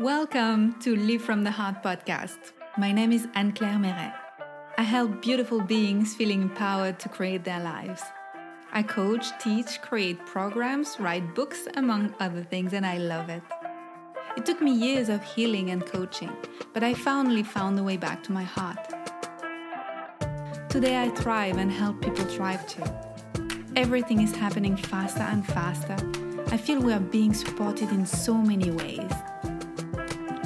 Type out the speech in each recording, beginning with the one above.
Welcome to Live from the Heart podcast. My name is Anne Claire Meret. I help beautiful beings feeling empowered to create their lives. I coach, teach, create programs, write books, among other things, and I love it. It took me years of healing and coaching, but I finally found the way back to my heart. Today I thrive and help people thrive too. Everything is happening faster and faster. I feel we are being supported in so many ways.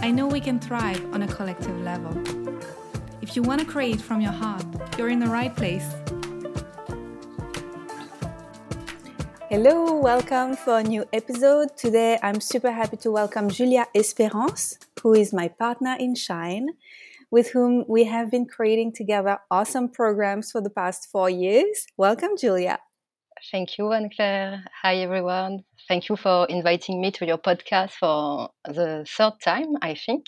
I know we can thrive on a collective level. If you want to create from your heart, you're in the right place. Hello, welcome for a new episode. Today I'm super happy to welcome Julia Esperance, who is my partner in Shine, with whom we have been creating together awesome programs for the past four years. Welcome, Julia. Thank you, Anne Claire. Hi, everyone. Thank you for inviting me to your podcast for the third time, I think.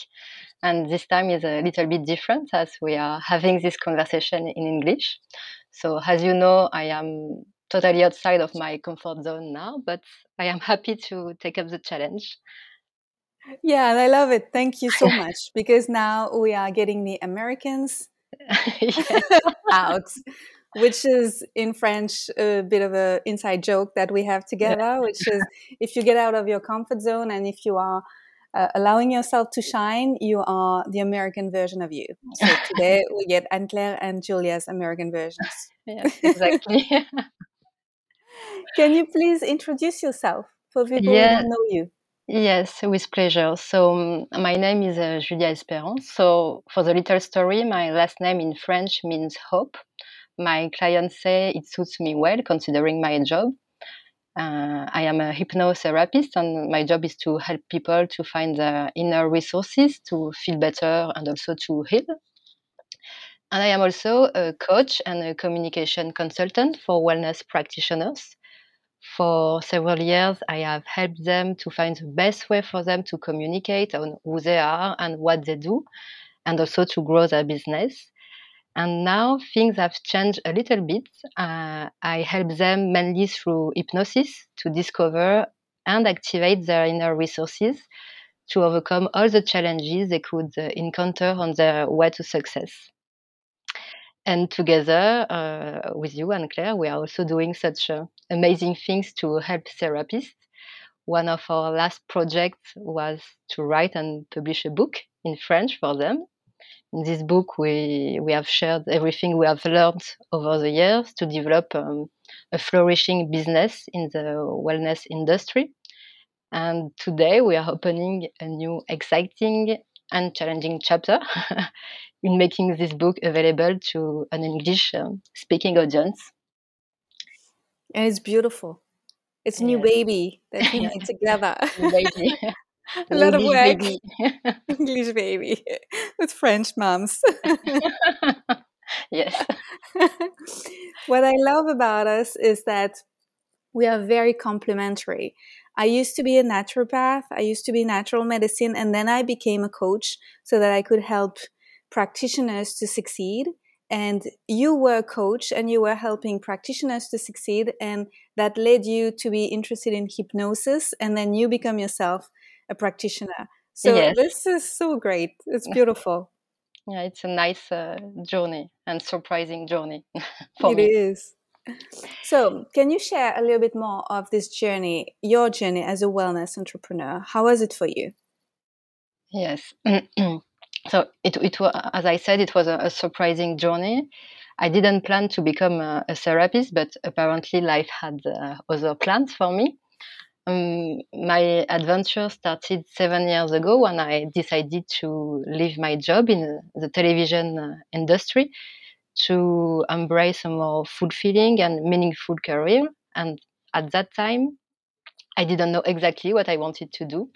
And this time is a little bit different as we are having this conversation in English. So, as you know, I am totally outside of my comfort zone now, but I am happy to take up the challenge. Yeah, and I love it. Thank you so much because now we are getting the Americans out which is in French a bit of an inside joke that we have together, which is if you get out of your comfort zone and if you are uh, allowing yourself to shine, you are the American version of you. So today we get Anne Claire and Julia's American versions. Yes, exactly. Can you please introduce yourself for people yeah. who don't know you? Yes, with pleasure. So, um, my name is uh, Julia Espérance. So, for the little story, my last name in French means hope my clients say it suits me well considering my job. Uh, I am a hypnotherapist, and my job is to help people to find their inner resources to feel better and also to heal. And I am also a coach and a communication consultant for wellness practitioners. For several years, I have helped them to find the best way for them to communicate on who they are and what they do, and also to grow their business. And now things have changed a little bit. Uh, I help them mainly through hypnosis to discover and activate their inner resources to overcome all the challenges they could uh, encounter on their way to success. And together uh, with you Anne Claire, we are also doing such uh, amazing things to help therapists. One of our last projects was to write and publish a book in French for them in this book, we, we have shared everything we have learned over the years to develop um, a flourishing business in the wellness industry. And today we are opening a new exciting and challenging chapter in making this book available to an English um, speaking audience. And it's beautiful. It's a new baby that we made together. baby. a lot of work. Baby. English baby with French moms. yes. what I love about us is that we are very complementary. I used to be a naturopath, I used to be natural medicine, and then I became a coach so that I could help practitioners to succeed. And you were a coach and you were helping practitioners to succeed, and that led you to be interested in hypnosis, and then you become yourself a practitioner. So yes. this is so great. It's beautiful. Yeah, it's a nice uh, journey and surprising journey. it me. is. So, can you share a little bit more of this journey, your journey as a wellness entrepreneur? How was it for you? Yes. so it, it was, as I said, it was a, a, surprising journey. I didn't plan to become a, a therapist, but apparently life had uh, other plans for me. Um, my adventure started seven years ago when I decided to leave my job in the television uh, industry to embrace a more fulfilling and meaningful career. And at that time, I didn't know exactly what I wanted to do.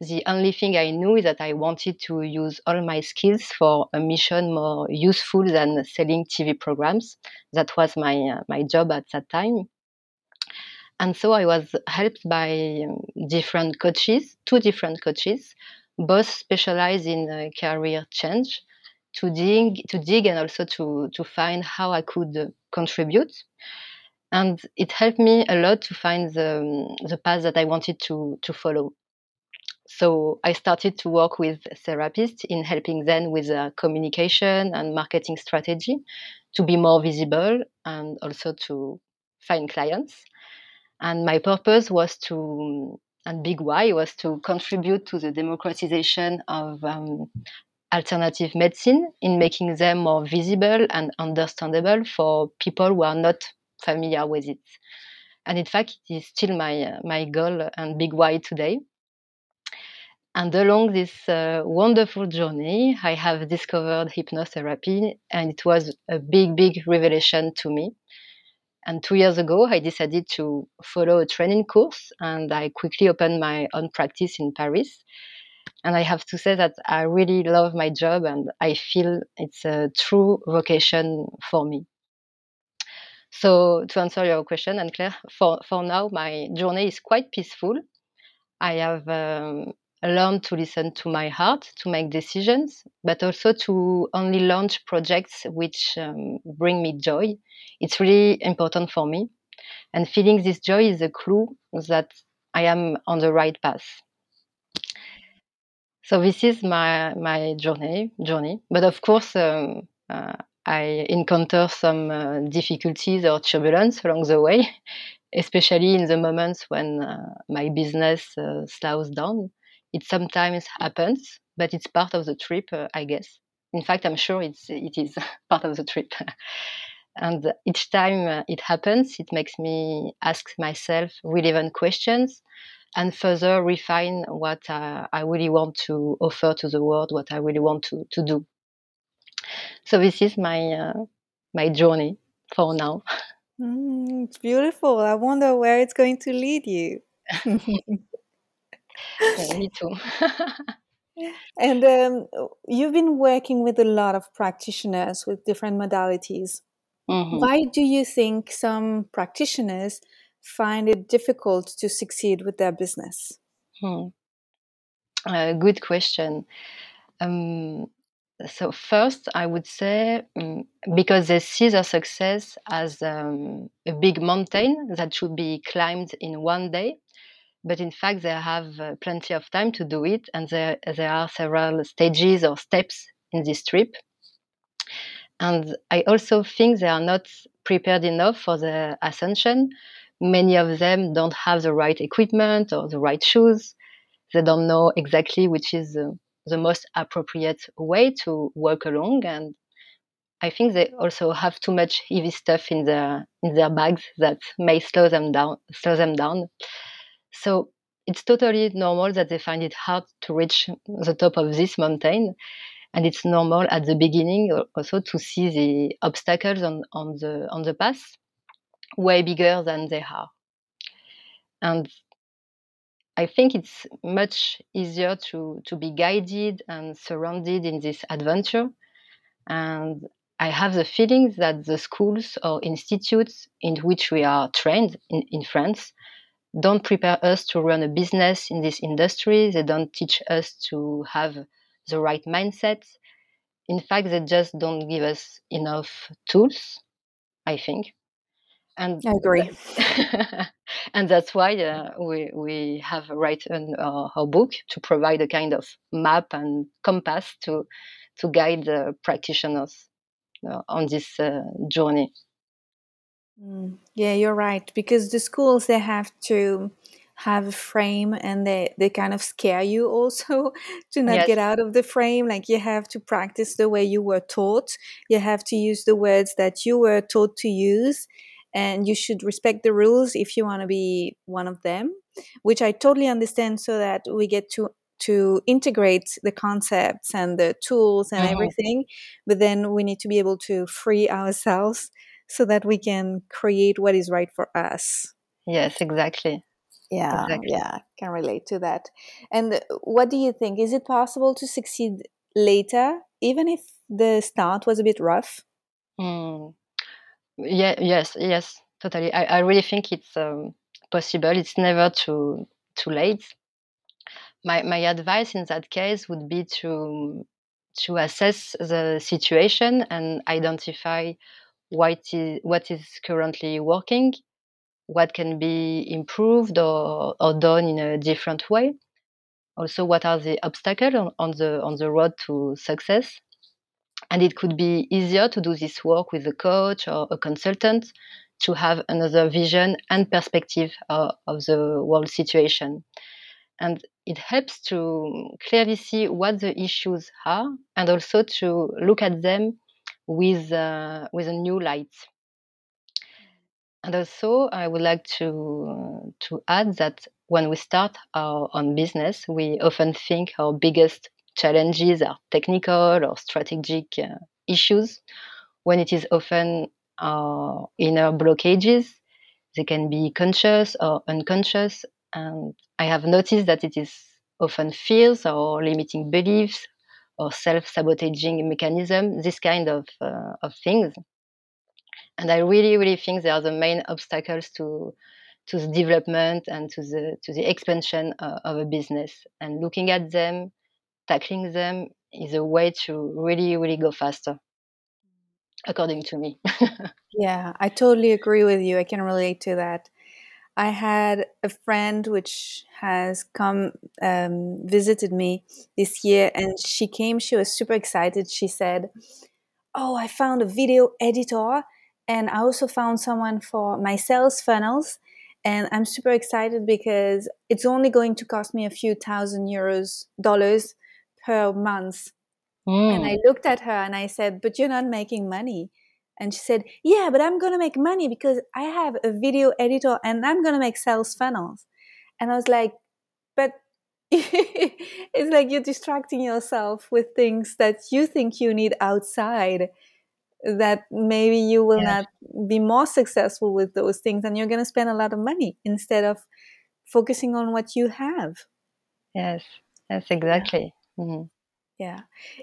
The only thing I knew is that I wanted to use all my skills for a mission more useful than selling TV programs. That was my uh, my job at that time. And so I was helped by um, different coaches, two different coaches, both specialized in uh, career change, to dig, to dig, and also to to find how I could uh, contribute. And it helped me a lot to find the um, the path that I wanted to to follow. So I started to work with therapists in helping them with uh, communication and marketing strategy to be more visible and also to find clients. And my purpose was to, and big why was to contribute to the democratization of um, alternative medicine in making them more visible and understandable for people who are not familiar with it. And in fact, it is still my uh, my goal and big why today. And along this uh, wonderful journey, I have discovered hypnotherapy, and it was a big, big revelation to me. And two years ago, I decided to follow a training course, and I quickly opened my own practice in Paris. And I have to say that I really love my job, and I feel it's a true vocation for me. So, to answer your question, Anne Claire, for, for now, my journey is quite peaceful. I have um, learned to listen to my heart to make decisions, but also to only launch projects which um, bring me joy. It's really important for me. And feeling this joy is a clue that I am on the right path. So this is my my journey journey. But of course, um, uh, I encounter some uh, difficulties or turbulence along the way, especially in the moments when uh, my business uh, slows down. It sometimes happens, but it's part of the trip, uh, I guess. In fact, I'm sure it's it is part of the trip. and each time uh, it happens, it makes me ask myself relevant questions and further refine what uh, I really want to offer to the world, what I really want to, to do. So this is my uh, my journey for now. Mm, it's beautiful. I wonder where it's going to lead you. yeah, me too. and um, you've been working with a lot of practitioners with different modalities. Mm-hmm. Why do you think some practitioners find it difficult to succeed with their business? Hmm. Uh, good question. Um, so first, I would say um, because they see their success as um, a big mountain that should be climbed in one day, but in fact they have uh, plenty of time to do it, and there there are several stages or steps in this trip. And I also think they are not prepared enough for the ascension many of them don't have the right equipment or the right shoes. They don't know exactly which is the, the most appropriate way to walk along. And I think they also have too much heavy stuff in their in their bags that may slow them down. Slow them down. So it's totally normal that they find it hard to reach the top of this mountain. And it's normal at the beginning also to see the obstacles on, on the on the path way bigger than they are. And I think it's much easier to, to be guided and surrounded in this adventure. And I have the feeling that the schools or institutes in which we are trained in, in France don't prepare us to run a business in this industry. They don't teach us to have the right mindset. In fact, they just don't give us enough tools, I think and I agree. and that's why uh, we we have written our, our, book to provide a kind of map and compass to to guide the practitioners uh, on this uh, journey. Mm, yeah, you're right. Because the schools they have to have a frame and they, they kind of scare you also to not yes. get out of the frame. Like you have to practice the way you were taught. You have to use the words that you were taught to use and you should respect the rules if you want to be one of them which i totally understand so that we get to to integrate the concepts and the tools and mm-hmm. everything but then we need to be able to free ourselves so that we can create what is right for us yes exactly yeah exactly. yeah can relate to that and what do you think is it possible to succeed later even if the start was a bit rough mm. Yeah, yes, yes, totally. I, I really think it's um, possible. It's never too too late. My my advice in that case would be to to assess the situation and identify what is what is currently working, what can be improved or, or done in a different way. also what are the obstacles on, on the on the road to success and it could be easier to do this work with a coach or a consultant to have another vision and perspective uh, of the world situation and it helps to clearly see what the issues are and also to look at them with uh, with a new light. And also i would like to to add that when we start our own business we often think our biggest challenges are technical or strategic uh, issues. When it is often our inner blockages they can be conscious or unconscious. And I have noticed that it is often fears or limiting beliefs or self-sabotaging mechanism, this kind of, uh, of things. And I really, really think they are the main obstacles to to the development and to the to the expansion uh, of a business. And looking at them, tackling them is a way to really, really go faster, according to me. yeah, I totally agree with you. I can relate to that. I had a friend which has come um, visited me this year, and she came. She was super excited. She said, "Oh, I found a video editor, and I also found someone for my sales funnels." And I'm super excited because it's only going to cost me a few thousand euros dollars per month. Mm. And I looked at her and I said, "But you're not making money." And she said, Yeah, but I'm going to make money because I have a video editor and I'm going to make sales funnels. And I was like, But it's like you're distracting yourself with things that you think you need outside that maybe you will yeah. not be more successful with those things and you're going to spend a lot of money instead of focusing on what you have yes yes exactly mm-hmm. Yeah.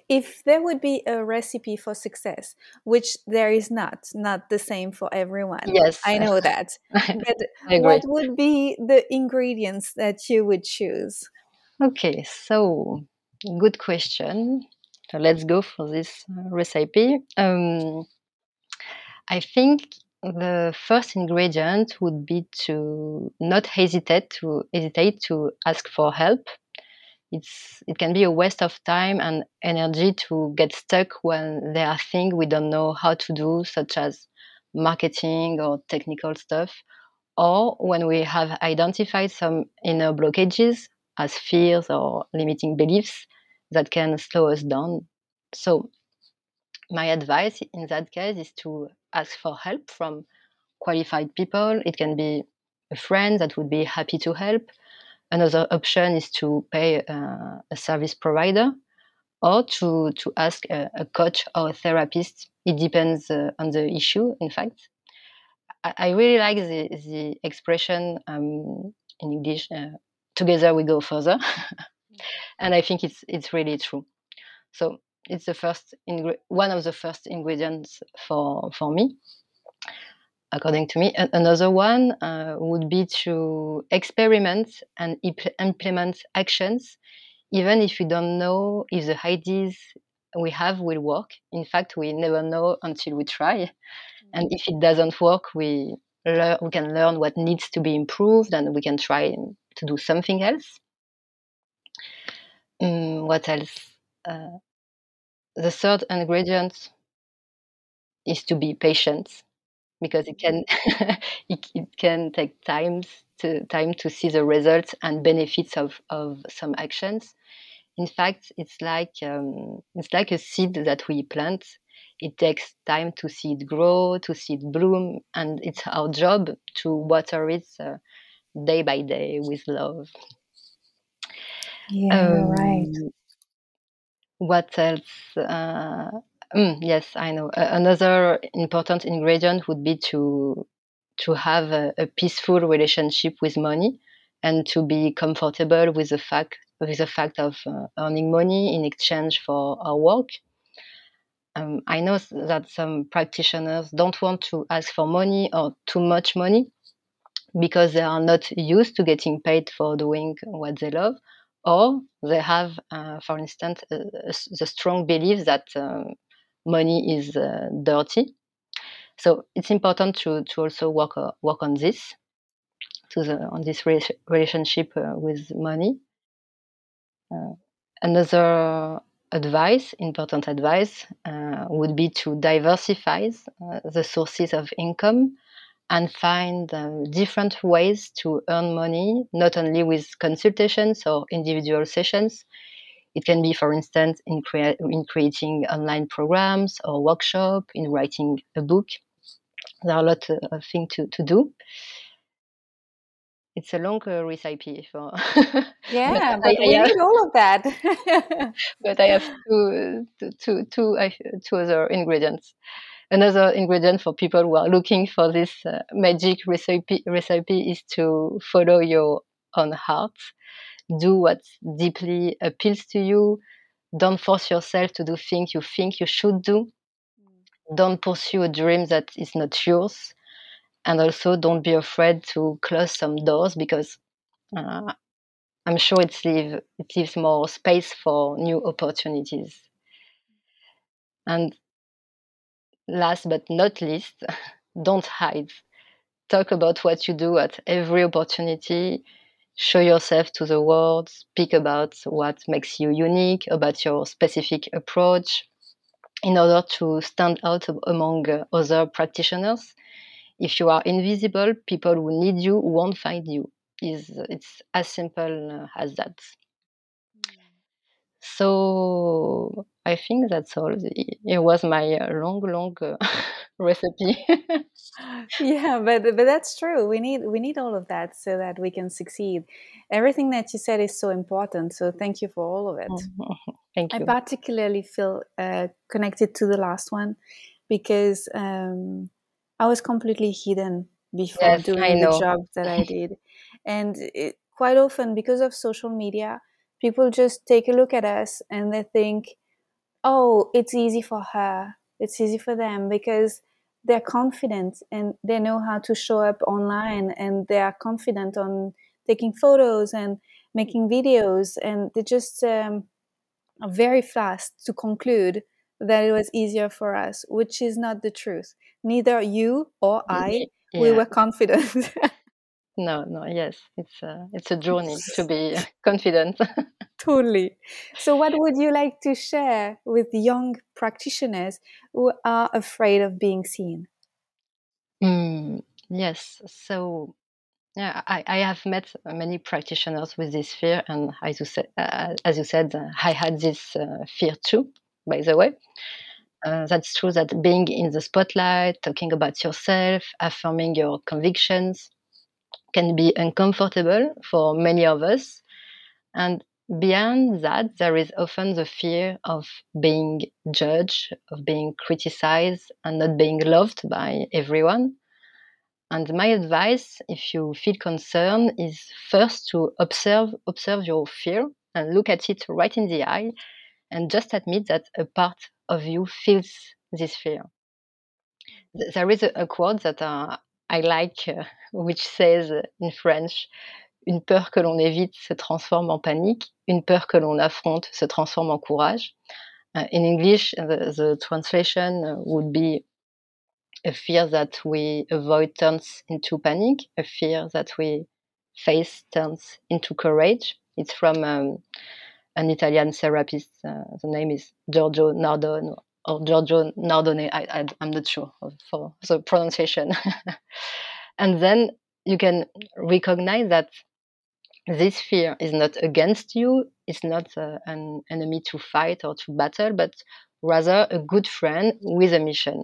If there would be a recipe for success, which there is not, not the same for everyone. Yes. I know that. But what would be the ingredients that you would choose? Okay, so good question. So let's go for this uh, recipe. Um, I think the first ingredient would be to not hesitate to hesitate to ask for help it's it can be a waste of time and energy to get stuck when there are things we don't know how to do such as marketing or technical stuff or when we have identified some inner blockages as fears or limiting beliefs that can slow us down. So my advice in that case is to ask for help from qualified people. It can be a friend that would be happy to help Another option is to pay uh, a service provider or to, to ask a, a, coach or a therapist. It depends uh, on the issue, in fact. I, I really like the, the expression um, in English uh, together we go further. and I think it's, it's really true. So it's the first one of the first ingredients for, for me according to me. Another one uh, would be to experiment and implement actions, even if we don't know if the ideas we have will work. In fact, we never know until we try. And if it doesn't work, we learn, we can learn what needs to be improved, and we can try to do something else. Um, what else? Uh, the third ingredient is to be patient because it can it, it, can take times to time to see the results and benefits of, of some actions. In fact, it's like um, it's like a seed that we plant. It takes time to see it grow, to see it bloom, and it's our job to water it uh, day by day with love. Yeah, um, right. What else? Uh, Mm, yes, I know. Uh, another important ingredient would be to to have a, a, peaceful relationship with money and to be comfortable with the fact with the fact of uh, earning money in exchange for our work. Um, I know that some practitioners don't want to ask for money or too much money because they are not used to getting paid for doing what they love, or they have, uh, for instance, uh, the strong belief that um, money is uh, dirty. So it's important to, to also work uh, work on this, to the on this re- relationship uh, with money. Uh, another advice, important advice, uh, would be to diversify the sources of income and find uh, different ways to earn money, not only with consultations or individual sessions. It can be, for instance, in, crea- in creating online programs or workshop, in writing a book. There are a lot of things to, to do. It's a long uh, recipe for yeah but, but I, we I need all of that. but i have two, two, two, two other ingredients. Another ingredient for people who are looking for this uh, magic recipe recipe is to follow your own heart do what deeply appeals to you don't force yourself to do things you think you should do don't pursue a dream that is not yours and also don't be afraid to close some doors because uh, I'm sure it leave it leaves more space for new opportunities. And last but not least, don't hide. Talk about what you do at every opportunity. Show yourself to the world. Speak about what makes you unique, about your specific approach, in order to stand out among other practitioners if you are invisible, people who need you won't find you. Is it's as simple uh, as that. So I think that's all. It was my uh, long, long uh, recipe. yeah, but but that's true. We need we need all of that so that we can succeed. Everything that you said is so important. So thank you for all of it. Thank you. I particularly feel uh, connected to the last one because um, I was completely hidden before Yes, doing the job that I did. And it, quite often, because of social media, people just take a look at us and they think, oh, it's easy for her, it's easy for them because they're confident and they know how to show up online and they are confident on taking photos and making videos and they just um, are very fast to conclude that it was easier for us, which is not the truth. Neither you or I, yeah. we were confident. no, no, yes, it's a, it's a journey to be confident. totally. So, what would you like to share with young practitioners who are afraid of being seen? Mm, yes, so yeah, I, I have met many practitioners with this fear, and as you said, uh, as you said, uh, I had this uh, fear too. By the way, uh, that's true that being in the spotlight, talking about yourself, affirming your convictions, can be uncomfortable for many of us. And beyond that, there is often the fear of being judged, of being criticized, and not being loved by everyone. And my advice, if you feel concerned, is first to observe observe your fear and look at it right in the eye, and just admit that a part of you feels this fear. There is a, quote that uh, I like, uh, which says in French, Une peur que l'on évite se transforme en panique, une peur que l'on affronte se transforme en courage. Uh, in English, the, the translation would be a fear that we avoid turns into panic, a fear that we face turns into courage. It's from um, an Italian therapist. Uh, the name is Giorgio Nardone or Giorgio Nardone. I, I am not sure for the pronunciation. and then you can recognize that this fear is not against you. It's not uh, an enemy to fight or to battle, but rather a good friend with a mission.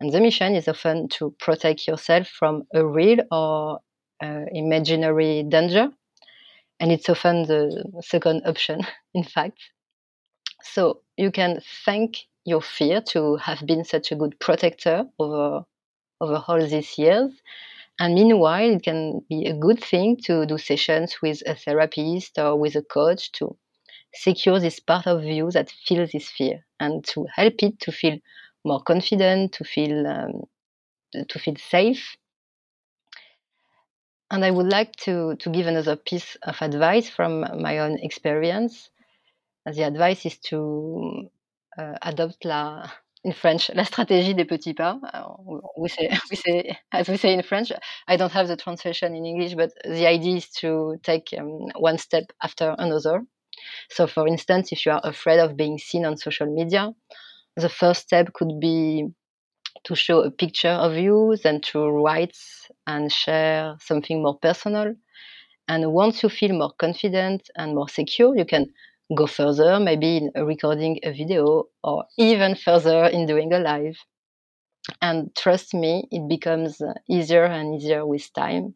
And the mission is often to protect yourself from a real or uh, imaginary danger. And it's often the second option, in fact. So you can thank your fear to have been such a good protector over, over all these years. And meanwhile, it can be a good thing to do sessions with a therapist or with a coach to secure this part of you that feels this fear and to help it to feel more confident, to feel um, to feel safe. And I would like to to give another piece of advice from my own experience. The advice is to uh, adopt la in French, la stratégie des petits pas. We say, we say, as we say in French, I don't have the translation in English, but the idea is to take um, one step after another. So, for instance, if you are afraid of being seen on social media, the first step could be to show a picture of you, then to write and share something more personal. And once you feel more confident and more secure, you can go further, maybe in recording a video or even further in doing a live. And trust me, it becomes easier and easier with time.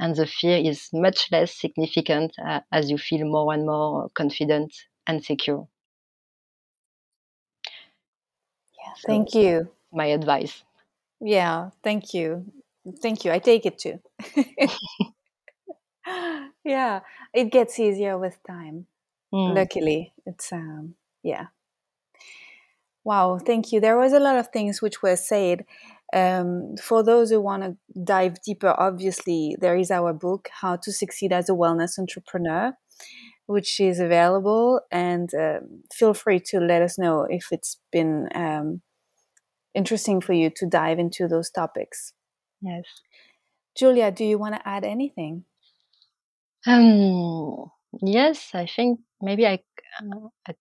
And the fear is much less significant uh, as you feel more and more confident and secure. Yeah, so thank you. My advice. Yeah, thank you. Thank you. I take it too. yeah, it gets easier with time. Mm. Luckily, it's um yeah. Wow, thank you. There was a lot of things which were said. Um, for those who want to dive deeper, obviously there is our book, How to Succeed as a Wellness Entrepreneur, which is available. And uh, feel free to let us know if it's been um, interesting for you to dive into those topics. Yes. Julia, do you want to add anything? Um, yes, I think maybe I, uh, I,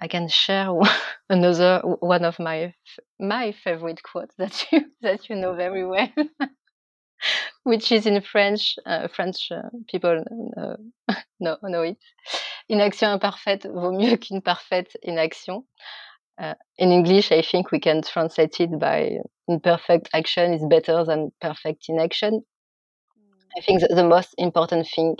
I can share another one of my my favorite quotes that you that you know very well, which is in French. Uh, French uh, people uh, know, know it. Une action imparfaite vaut mieux qu'une parfaite inaction. Uh, in English, I think we can translate it by imperfect action is better than perfect inaction. I think the most important thing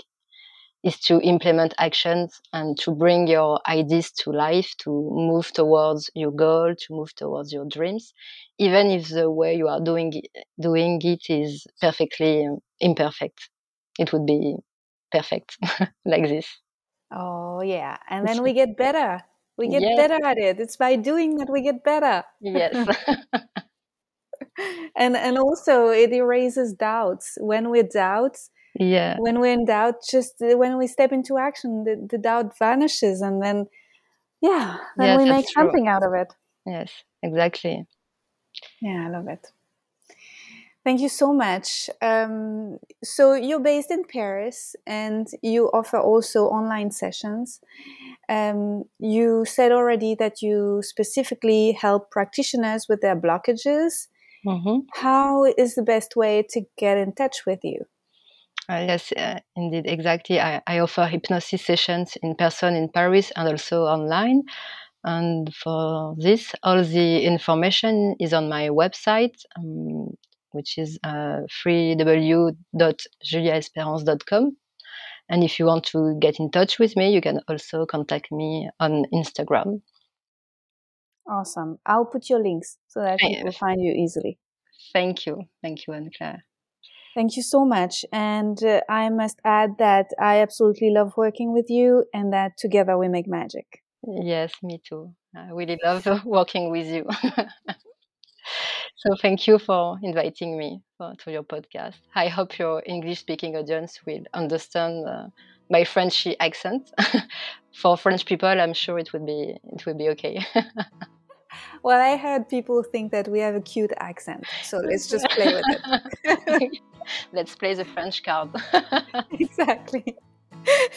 is to implement actions and to bring your ideas to life, to move towards your goal, to move towards your dreams, even if the way you are doing it, doing it is perfectly imperfect. It would be perfect like this. Oh yeah, and then we get better. We get yes. better at it. It's by doing that we get better. Yes. and and also it erases doubts. When we doubt, yeah. When we're in doubt just uh, when we step into action the, the doubt vanishes and then yeah then yes, we make true. something out of it. Yes exactly. Yeah i love it. Thank you so much. Um, so you're based in paris and you offer also online sessions. Um, you said already that you specifically help practitioners with their blockages. Mm-hmm. How is the best way to get in touch with you uh, yes, uh, indeed, exactly. I, I, offer hypnosis sessions in person in Paris and also online. And for this, all the information is on my website, um, which is uh, www.juliaesperance.com. And if you want to get in touch with me, you can also contact me on Instagram. Awesome. I'll put your links so that people find you easily. Thank you. Thank you, Anne Claire. Thank you so much. And uh, I must add that I absolutely love working with you and that together we make magic. Yes, me too. I really love working with you. so thank you for inviting me for, to your podcast. I hope your English speaking audience will understand uh, my Frenchy accent. for French people, I'm sure it would be it would be okay. well, I heard people think that we have a cute accent, so let's just play with it. let's play the French card. exactly.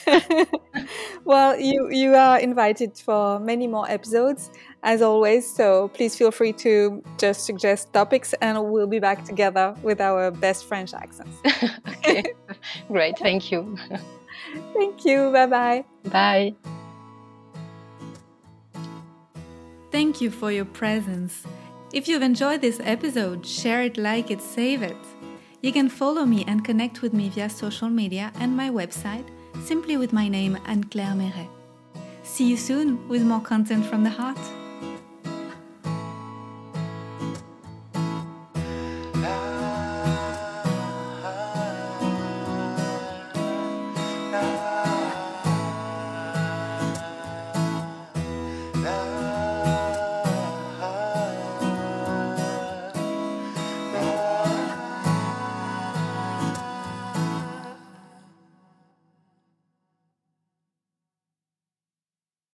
well, you you are invited for many more episodes as always. So please feel free to just suggest topics, and we'll be back together with our best French accents. okay, great. Thank you. Thank you. Bye bye. Bye. Thank you for your presence. If you've enjoyed this episode, share it, like it, save it. You can follow me and connect with me via social media and my website, simply with my name Anne Claire Meret. See you soon with more content from the heart.